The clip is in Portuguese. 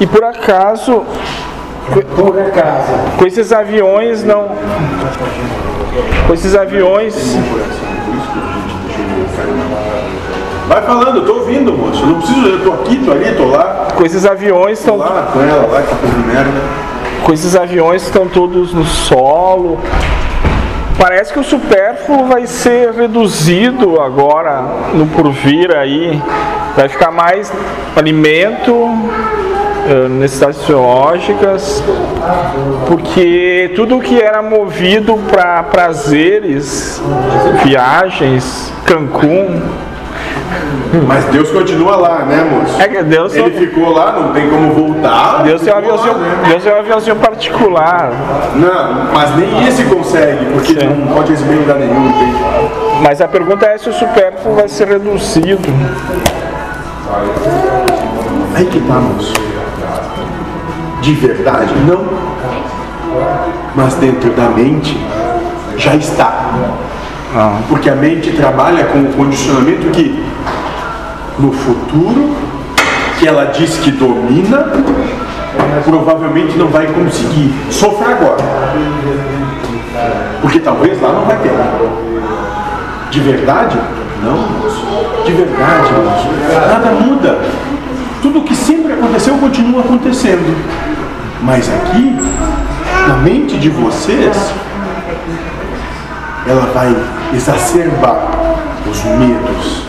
E por acaso, Por acaso. com esses aviões não. Com esses aviões. Vai falando, eu tô ouvindo, moço. Eu não preciso, eu tô aqui, tô ali, tô lá. Com esses aviões estão. lá com ela, lá que tá fazendo merda. Com esses aviões estão todos no solo. Parece que o supérfluo vai ser reduzido agora no por vir aí. Vai ficar mais alimento, necessidades fisiológicas, porque tudo que era movido para prazeres, viagens, Cancún, Mas Deus continua lá, né, moço? é que Deus, Ele ficou lá, não tem como voltar. Deus, tem um ficou lá, aviãozinho, né? Deus tem um aviãozinho particular. Não, mas nem esse consegue, porque Sim. não pode receber lugar nenhum, entende? Mas a pergunta é se o supérfluo vai ser reduzido. Aí que tá, moço. De verdade, não. Mas dentro da mente já está. Porque a mente trabalha com o condicionamento que no futuro, que ela diz que domina, provavelmente não vai conseguir. Sofra agora. Porque talvez lá não vai ter. De verdade? Não. De verdade. Nada muda. Tudo que sempre aconteceu continua acontecendo. Mas aqui, na mente de vocês, ela vai exacerbar os medos,